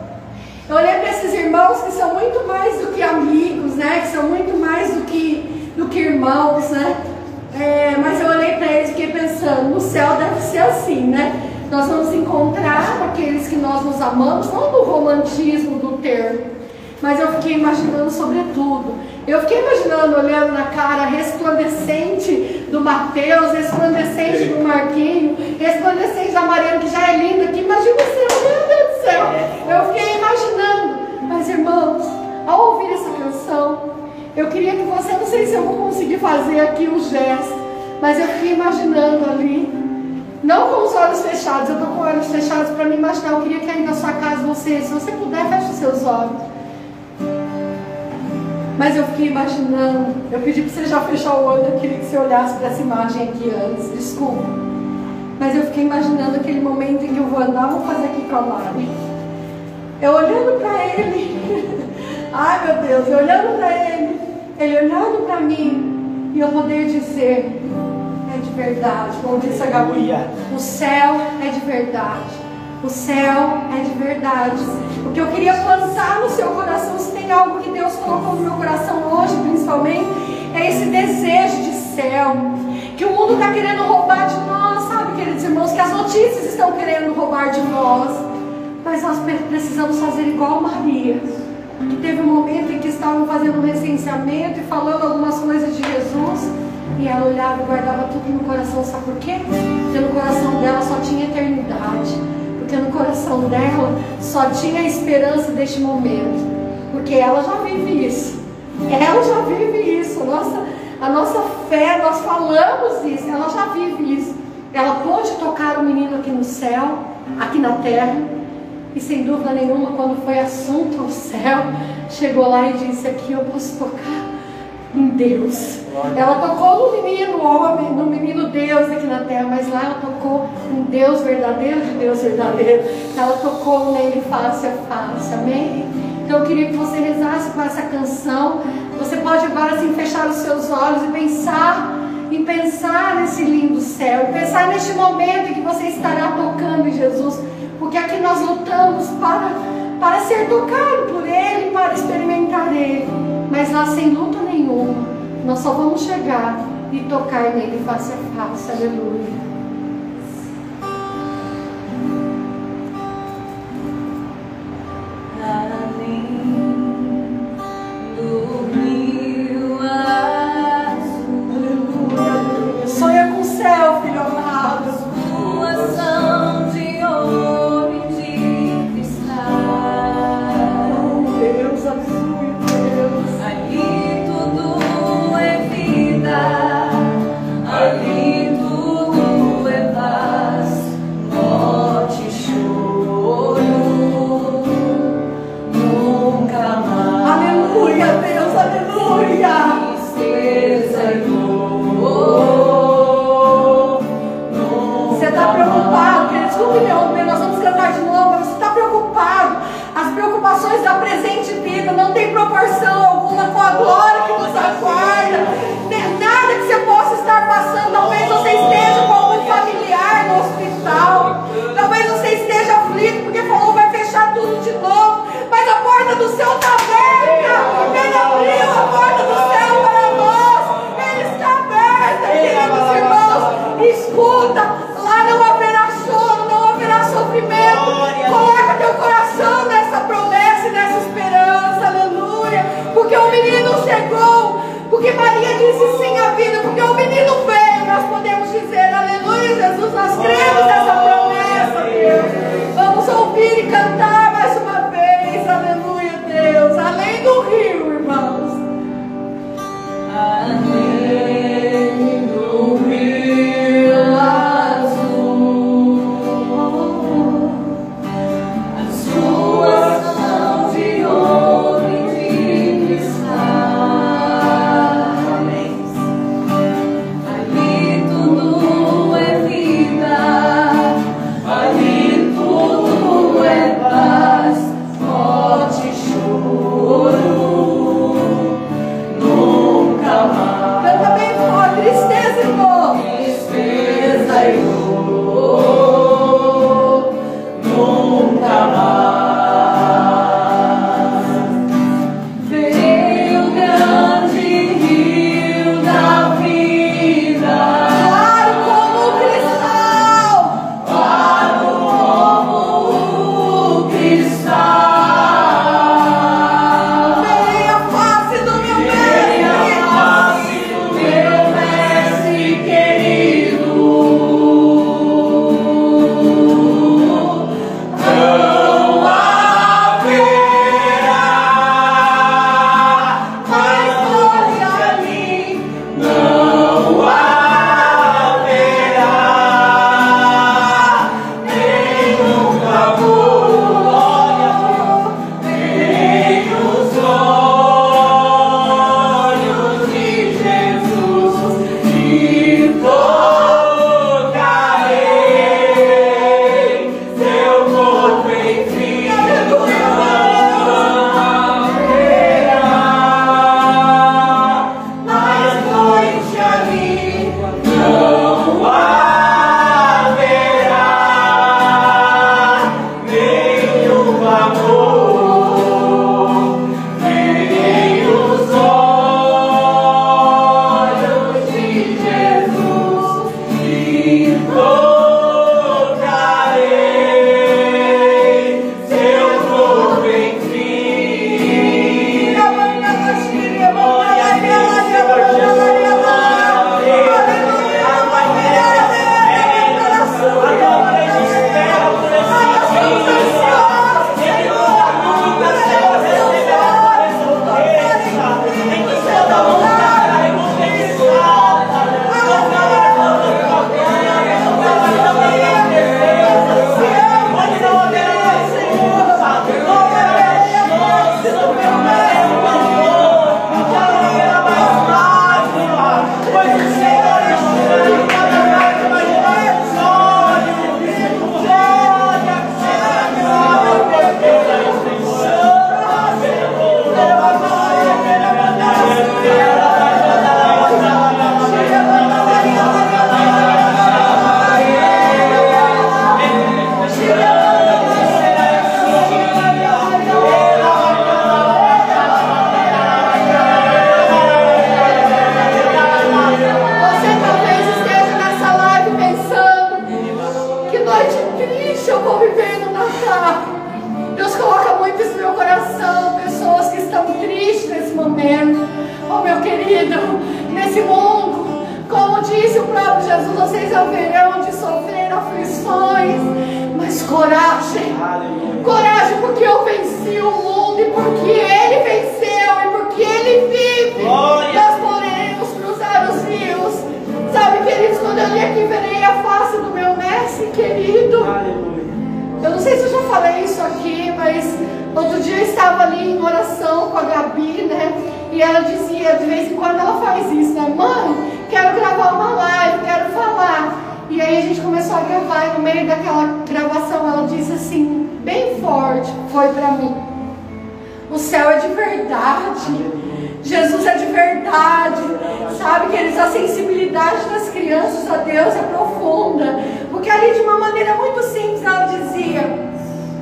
eu olhei para esses irmãos que são muito mais do que amigos, né? Que são muito mais do que, do que irmãos, né? É, mas eu olhei para eles e fiquei pensando, no céu deve ser assim, né? Nós vamos encontrar aqueles que nós nos amamos, não no romantismo do termo, mas eu fiquei imaginando sobretudo eu fiquei imaginando, olhando na cara resplandecente do Mateus, resplandecente do Marquinho, resplandecente da Mariana, que já é linda aqui. Imagina você, Deus céu. Eu fiquei imaginando. Mas, irmãos, ao ouvir essa canção, eu queria que você, não sei se eu vou conseguir fazer aqui o um gesto, mas eu fiquei imaginando ali. Não com os olhos fechados, eu estou com os olhos fechados para me imaginar. Eu queria que aí na sua casa você, se você puder, feche os seus olhos. Mas eu fiquei imaginando, eu pedi para você já fechar o olho, eu queria que você olhasse para essa imagem aqui antes, desculpa. Mas eu fiquei imaginando aquele momento em que eu vou andar, vou fazer aqui com a Mari. Eu olhando para ele, *laughs* ai meu Deus, eu olhando para ele, Ele olhando para mim e eu poder dizer: é de verdade, como disse a Gabi, o céu é de verdade. O céu é de verdade. O que eu queria plantar no seu coração, se tem algo que Deus colocou no meu coração hoje, principalmente, é esse desejo de céu. Que o mundo está querendo roubar de nós, queridos irmãos? Que as notícias estão querendo roubar de nós. Mas nós precisamos fazer igual Maria. Que teve um momento em que estavam fazendo um recenseamento e falando algumas coisas de Jesus. E ela olhava e guardava tudo no coração, sabe por quê? Porque no coração dela só tinha eternidade porque no coração dela só tinha a esperança deste momento, porque ela já vive isso. Ela já vive isso. Nossa, a nossa fé, nós falamos isso, ela já vive isso. Ela pôde tocar o menino aqui no céu, aqui na terra, e sem dúvida nenhuma, quando foi assunto ao céu, chegou lá e disse: Aqui eu posso tocar em Deus. Ela tocou no menino homem, no menino Deus aqui na terra, mas lá ela tocou em Deus verdadeiro de Deus verdadeiro. Ela tocou nele face a face, amém? Então eu queria que você rezasse com essa canção. Você pode agora assim fechar os seus olhos e pensar e pensar nesse lindo céu, pensar neste momento em que você estará tocando em Jesus, porque aqui nós lutamos para para ser tocado por Ele, para experimentar Ele, mas lá sem luta nenhuma, nós só vamos chegar e tocar nele face a face, aleluia. Yes. disse sim à vida, porque o menino veio, nós podemos dizer, aleluia, Jesus, nós cremos nessa promessa, Deus. Vamos ouvir e cantar mais uma vez, aleluia, Deus, além do rio, irmãos. Além do rio. Verdade. Sabe, que eles a sensibilidade das crianças a Deus é profunda. Porque ali de uma maneira muito simples ela dizia: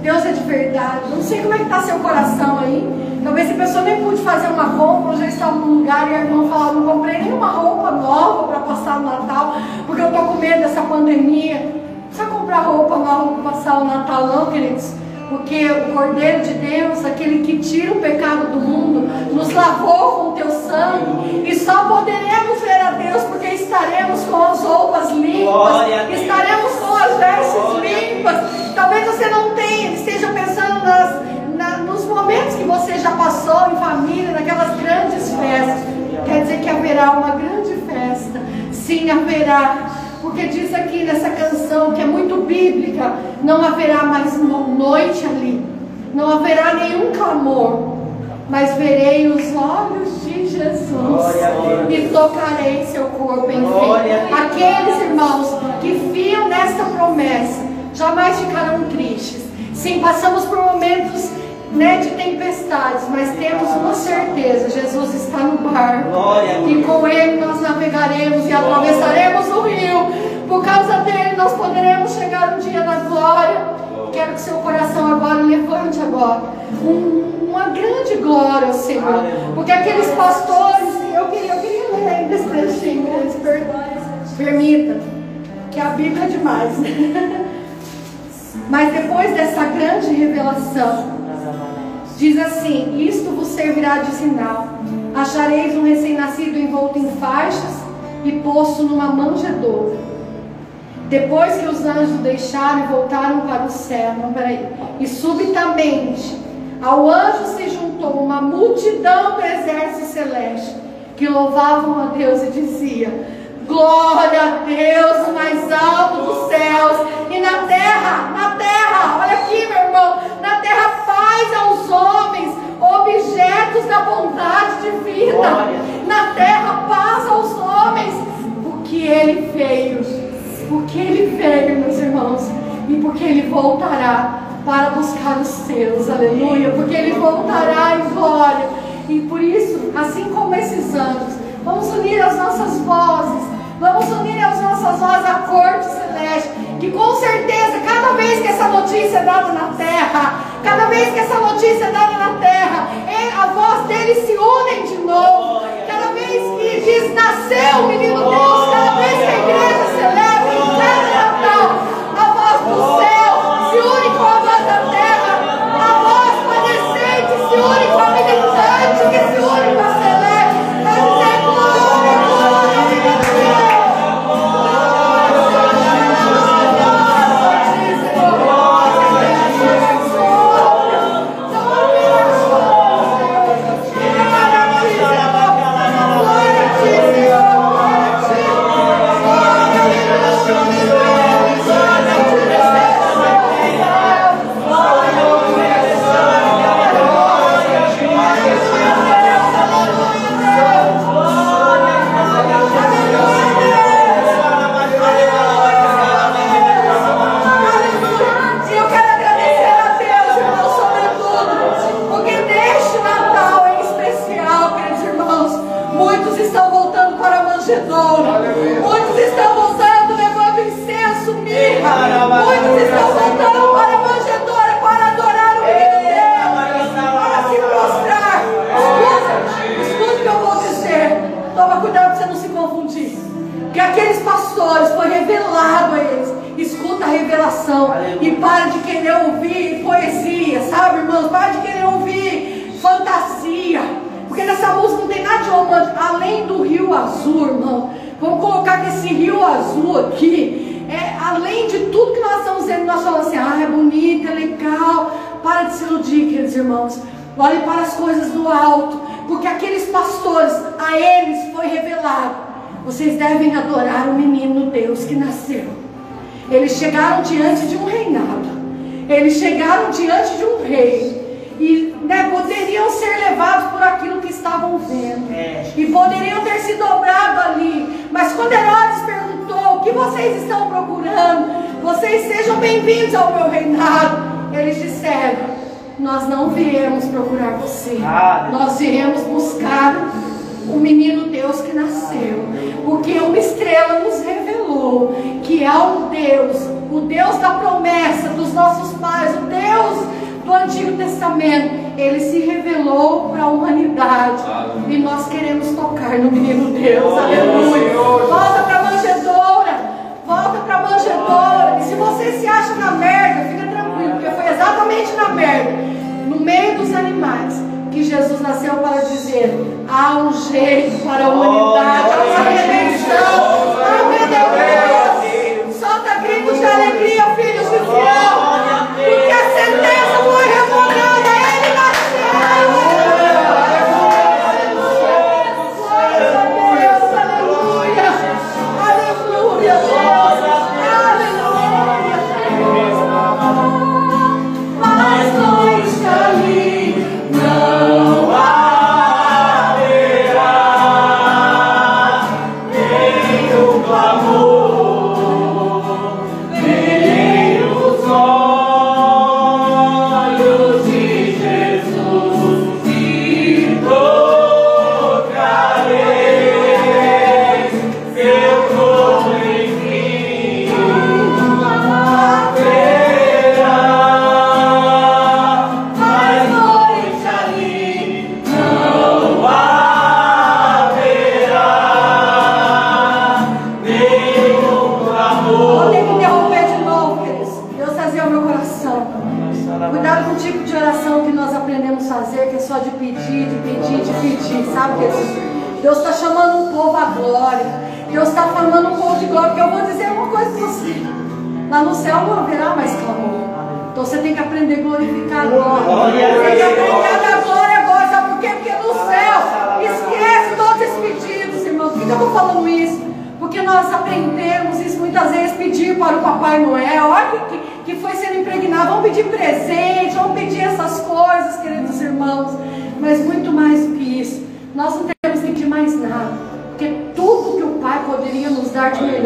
Deus é de verdade. Não sei como é que está seu coração aí. Talvez a pessoa nem pude fazer uma eu já estava num lugar e a irmã falava, não comprei nenhuma roupa nova para passar o Natal, porque eu estou com medo dessa pandemia. Não precisa comprar roupa nova para passar o Natal, não, queridos. Porque o Cordeiro de Deus, aquele que tira o pecado do mundo, nos lavou com o teu sangue. E só poderemos ver a Deus porque estaremos com as roupas limpas, estaremos com as vestes limpas. Talvez você não tenha, esteja pensando nas, na, nos momentos que você já passou em família, naquelas grandes festas. Quer dizer que haverá uma grande festa. Sim, haverá porque diz aqui nessa canção que é muito bíblica: não haverá mais noite ali, não haverá nenhum clamor, mas verei os olhos de Jesus e tocarei seu corpo em fim. Aqueles irmãos que fiam nesta promessa jamais ficarão tristes. Sim, passamos por momentos né, de tempestades, mas temos uma certeza: Jesus está no barco e com Ele nós navegaremos e atravessaremos o rio. Por causa dele nós poderemos chegar um dia na glória. Quero que seu coração agora levante agora um, uma grande glória ao Senhor, porque aqueles pastores, eu queria, eu queria ler ainda esse trechinho, permita, que a Bíblia é demais. *laughs* Mas depois dessa grande revelação, Diz assim: Isto vos servirá de sinal. Achareis um recém-nascido envolto em faixas e posto numa manjedoura. Depois que os anjos deixaram e voltaram para o céu, não, peraí, e subitamente ao anjo se juntou uma multidão do exército celeste que louvavam a Deus e dizia: Glória a Deus mais alto dos céus e na terra, na terra, olha aqui, meu irmão, na terra paz aos homens, objetos da bondade divina. Glória. Na terra paz aos homens, porque ele veio, porque ele veio, meus irmãos, e porque ele voltará para buscar os seus, aleluia, porque ele voltará em glória. E por isso, assim como esses anjos, vamos unir as nossas vozes Vamos unir as nossas vozes à corte celeste. Que com certeza, cada vez que essa notícia é dada na terra, cada vez que essa notícia é dada na terra, a voz deles se unem de novo. Cada vez que diz nasceu o menino Deus, cada vez que a igreja celebra rio azul aqui, é, além de tudo que nós estamos vendo, nós falamos assim, ah, é bonito, é legal. Para de se iludir, queridos irmãos. Olhe para as coisas do alto, porque aqueles pastores, a eles foi revelado. Vocês devem adorar o menino Deus que nasceu. Eles chegaram diante de um reinado. Eles chegaram diante de um rei e né, poderiam ser levados por aquilo que estavam vendo. É. E poderiam ter se dobrado ali. Mas quando Herodes perguntou: O que vocês estão procurando? Vocês sejam bem-vindos ao meu reinado. Eles disseram: Nós não viemos procurar você. Nós viemos buscar o menino Deus que nasceu. Porque uma estrela nos revelou que há um Deus, o Deus da promessa dos nossos pais, o Deus do Antigo Testamento, ele se revelou para a humanidade. E nós queremos tocar no menino Deus. Aleluia. Volta para a manjedoura. Volta para a manjedoura. E se você se acha na merda, fica tranquilo, porque foi exatamente na merda, no meio dos animais, que Jesus nasceu para dizer: há um jeito para a humanidade, há uma redenção,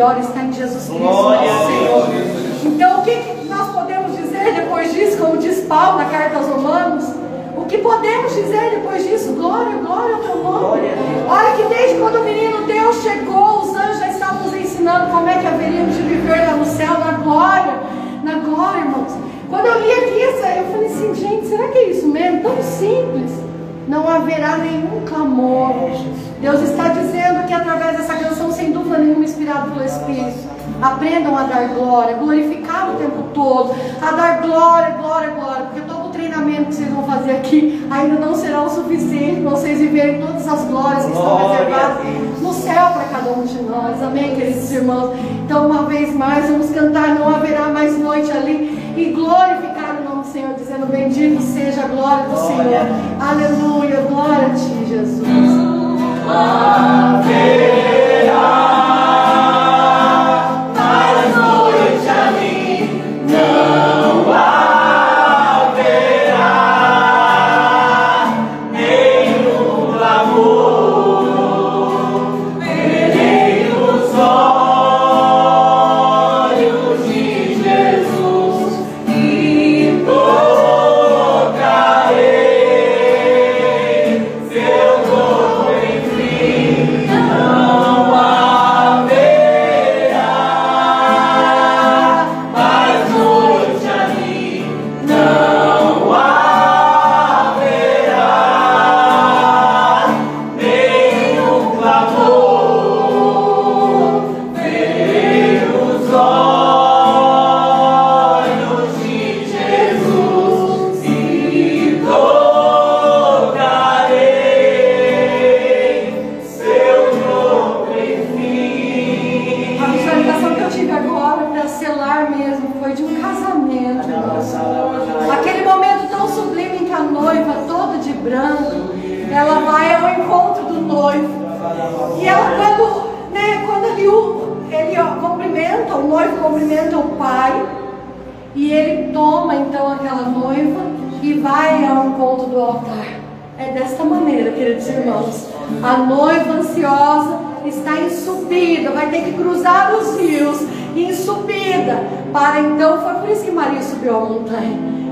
melhor está em Jesus Cristo, Glória nosso Senhor. Então, o que nós podemos dizer depois disso, como diz Paulo na carta aos Romanos? O que podemos dizer depois disso? Glória, glória ao teu nome. Olha que desde quando o menino Deus chegou, os anjos já estavam nos ensinando como é que haveríamos de viver lá no céu, na glória. Na glória, irmãos. Quando eu li aqui, eu falei assim, gente, será que é isso mesmo? Tão simples não haverá nenhum clamor. Deus está dizendo que através dessa canção, sem dúvida nenhuma, inspirado pelo Espírito, aprendam a dar glória, glorificar o tempo todo, a dar glória, glória, glória, porque todo o treinamento que vocês vão fazer aqui ainda não será o suficiente para vocês viverem todas as glórias que estão reservadas no céu para cada um de nós, amém, queridos irmãos? Então, uma vez mais, vamos cantar, não haverá mais noite ali, e glorificar Oh.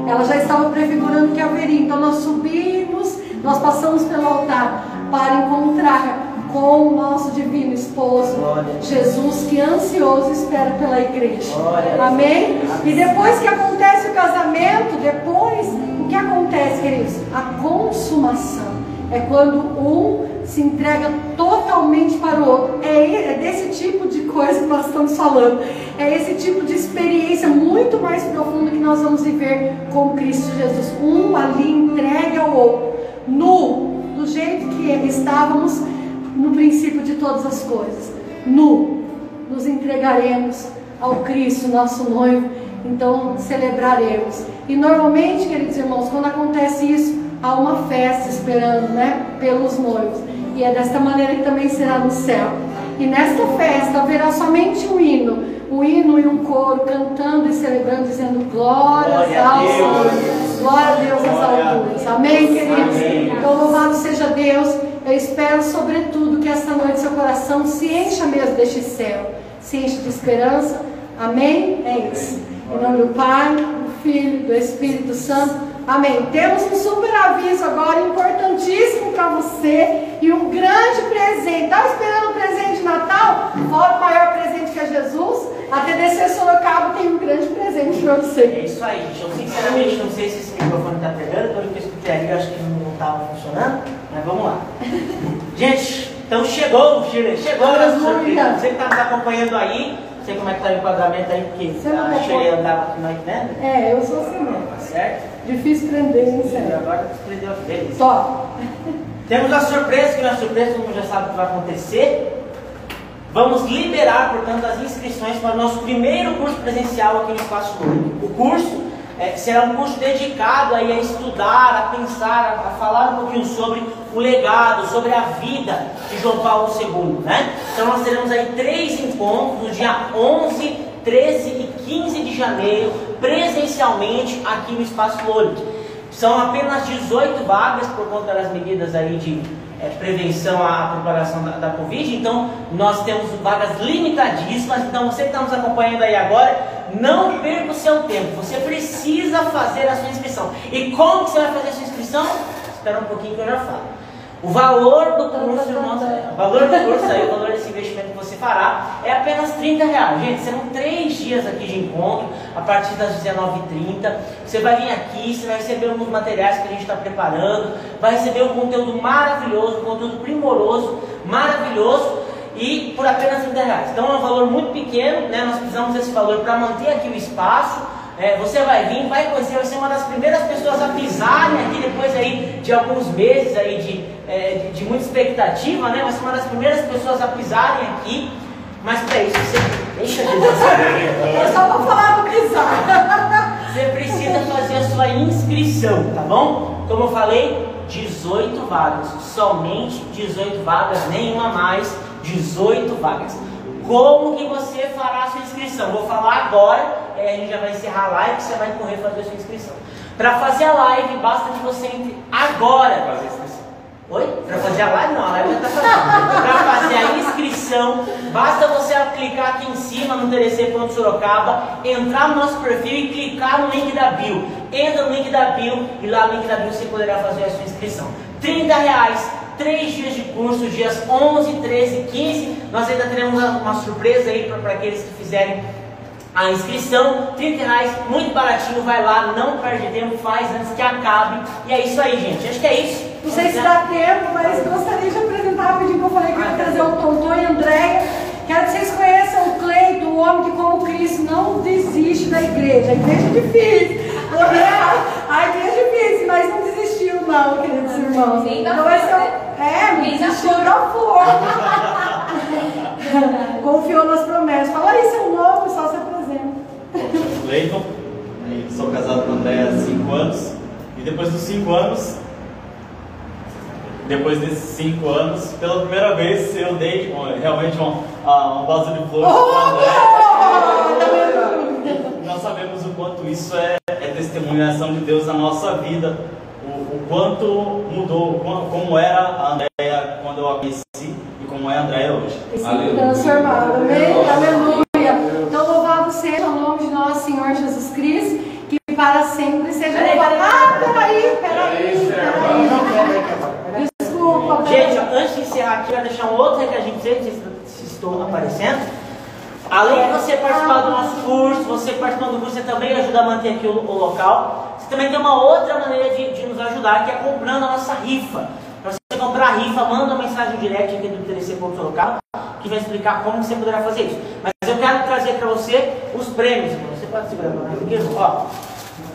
Ela já estava prefigurando que haveria. Então nós subimos, nós passamos pelo altar para encontrar com o nosso divino esposo, Jesus, que ansioso espera pela igreja. Amém? E depois que acontece o casamento, depois, o que acontece, queridos? A consumação. É quando um se entrega totalmente para o outro. É, é desse tipo de coisa que nós estamos falando. É esse tipo de experiência muito mais profunda que nós vamos viver com Cristo Jesus. Um ali entregue ao outro, nu, do jeito que estávamos no princípio de todas as coisas. Nu, nos entregaremos ao Cristo, nosso noivo, então celebraremos. E normalmente, queridos irmãos, quando acontece isso, há uma festa esperando, né, pelos noivos. E é desta maneira que também será no céu. E nesta festa haverá somente um hino, um hino e um coro cantando e celebrando, dizendo glórias glória ao Senhor, glória a Deus nas alturas. Amém, queridos? Amém. Então louvado seja Deus. Eu espero, sobretudo, que esta noite seu coração se encha mesmo deste céu, se enche de esperança. Amém? É isso. Em nome do Pai, do Filho, do Espírito Santo. Amém. Temos um super aviso agora, importantíssimo para você e um grande presente. Estava esperando um presente de Natal? Fora o maior presente que é Jesus. A TDC Sorocaba tem um grande presente para você. É isso aí, gente. Eu sinceramente não sei se esse microfone está pegando, pelo que eu escutei ali, eu acho que não estava funcionando, mas vamos lá. *laughs* gente, então chegou, Shirley, chegou a nossa surpresa. Você que está nos acompanhando aí, não sei como é que está o enquadramento aí, porque Você a Shirley andava aqui mais vendo. É, eu sou assim mesmo. Tá certo? Difícil prender, hein, sério? Agora prendeu a vez. Top. Temos a surpresa, que na surpresa todo mundo já sabe o que vai acontecer. Vamos liberar, portanto, as inscrições para o nosso primeiro curso presencial aqui no Espaço Lúdico. O curso é, será um curso dedicado aí a estudar, a pensar, a, a, falar um pouquinho sobre o legado, sobre a vida de João Paulo II. Né? Então nós teremos aí três encontros no dia 11, 13 e 15 de janeiro, presencialmente aqui no Espaço Lúdico. São apenas 18 vagas por conta das medidas aí de é, prevenção à propagação da, da, Covid. Então, nós temos vagas limitadíssimas. Então, você que está nos acompanhando aí agora, não perca o seu tempo. Você precisa fazer a sua inscrição. E como que você vai fazer a sua inscrição? Espera um pouquinho que eu já falo. O valor do curso, irmãos, o valor do curso aí, o valor desse investimento que você fará é apenas 30 reais. Gente, serão três dias aqui de encontro, a partir das 19h30. Você vai vir aqui, você vai receber alguns materiais que a gente está preparando, vai receber um conteúdo maravilhoso, um conteúdo primoroso, maravilhoso e por apenas 30 reais. Então é um valor muito pequeno, né? Nós precisamos desse valor para manter aqui o espaço é, você vai vir, vai conhecer, vai ser uma das primeiras pessoas a pisarem aqui depois aí de alguns meses aí de, é, de, de, muita expectativa, né? Vai ser uma das primeiras pessoas a pisarem aqui. Mas para isso você deixa de. *laughs* É só para falar do pisar. Você precisa fazer a sua inscrição, tá bom? Como eu falei, 18 vagas, somente 18 vagas, nenhuma mais, 18 vagas. Como que você fará a sua inscrição? Vou falar agora, é, a gente já vai encerrar a live, você vai correr fazer a sua inscrição. Para fazer a live, basta que você entre agora fazer a inscrição. Oi? Para fazer a live? Não, a live já está fazendo. *laughs* Para fazer a inscrição, basta você clicar aqui em cima no Sorocaba, entrar no nosso perfil e clicar no link da bio. Entra no link da bio e lá no link da bio você poderá fazer a sua inscrição. 30 reais três dias de curso, dias 11, 13, 15. Nós ainda teremos uma surpresa aí para aqueles que fizerem a inscrição, 30 reais, muito baratinho, vai lá, não perde tempo, faz antes que acabe. E é isso aí, gente. Acho que é isso. Não sei se dá tempo, mas gostaria de apresentar rapidinho que eu falei que eu ia trazer o Tonton e a Andréia. Quero que vocês conheçam o Cleito, o homem que, como Cristo, não desiste da igreja. A igreja é difícil. *laughs* A igreja é difícil, mas não desistiu, não, queridos irmãos. Então, vai ser é, me desistiu da forma. *laughs* Confiou nas promessas. Fala aí seu nome, só se apresenta. Bom, Leiton, sou casado com a André há 5 anos. E depois dos 5 anos, depois desses 5 anos, pela primeira vez eu dei realmente um, uh, um vaso de flores oh, para o André. nós sabemos o quanto isso é, é testemunhação de Deus na nossa vida, o, o quanto mudou, como, como era a Andréia quando eu a conheci e como é a Andréia hoje. Transformado, amém? Aleluia. Então, louvado seja o nome de nosso Senhor Jesus Cristo, que para sempre seja louvado. Ah, peraí, peraí, peraí. Desculpa, Gente, ó, antes de encerrar aqui, eu vou deixar um outro recadinho pra vocês, não sei se estou aparecendo. Além de você participar do nosso curso, você participando do curso, você também ajuda a manter aqui o, o local. Você também tem uma outra maneira de, de nos ajudar, que é comprando a nossa rifa. Para você comprar a rifa, manda uma mensagem direct aqui do TDC.local, que vai explicar como você poderá fazer isso. Mas eu quero trazer para você os prêmios. Você pode segurar para aqui? Ó,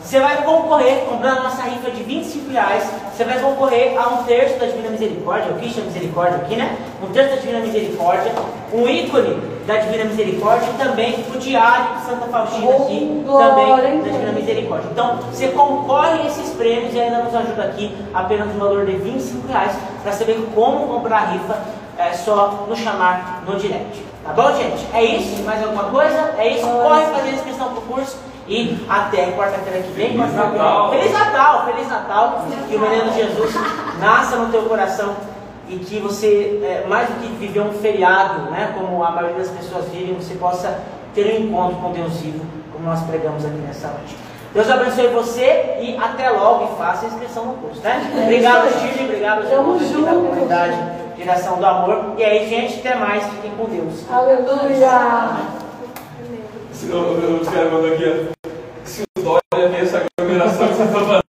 você vai concorrer, comprando a nossa rifa de 25 reais, você vai concorrer a um terço da Divina Misericórdia, o Cristo da Misericórdia aqui, né? Um terço da Divina Misericórdia, um ícone da Divina Misericórdia e também o diário de Santa Faustina aqui, também da Divina Misericórdia. Então, você concorre a esses prêmios e ainda nos ajuda aqui apenas no valor de 25 reais para saber como comprar a rifa, é só nos chamar no direct. Tá bom, gente? É isso? Mais alguma coisa? É isso? Corre fazer a inscrição pro curso. E até quarta-feira que vem. Feliz Natal. Feliz Natal, Feliz Natal. Que o menino Jesus nasça no teu coração e que você, é, mais do que viver um feriado, né, como a maioria das pessoas vivem, você possa ter um encontro com Deus vivo, como nós pregamos aqui nessa noite. Deus abençoe você e até logo e faça a inscrição no curso, né? Obrigado, Chile, obrigado aqui da comunidade Geração do Amor. E aí, gente, até mais, fiquem com Deus. Aleluia. Se eu, mandam aqui, o Dória vê essa aglomeração que você está fazendo.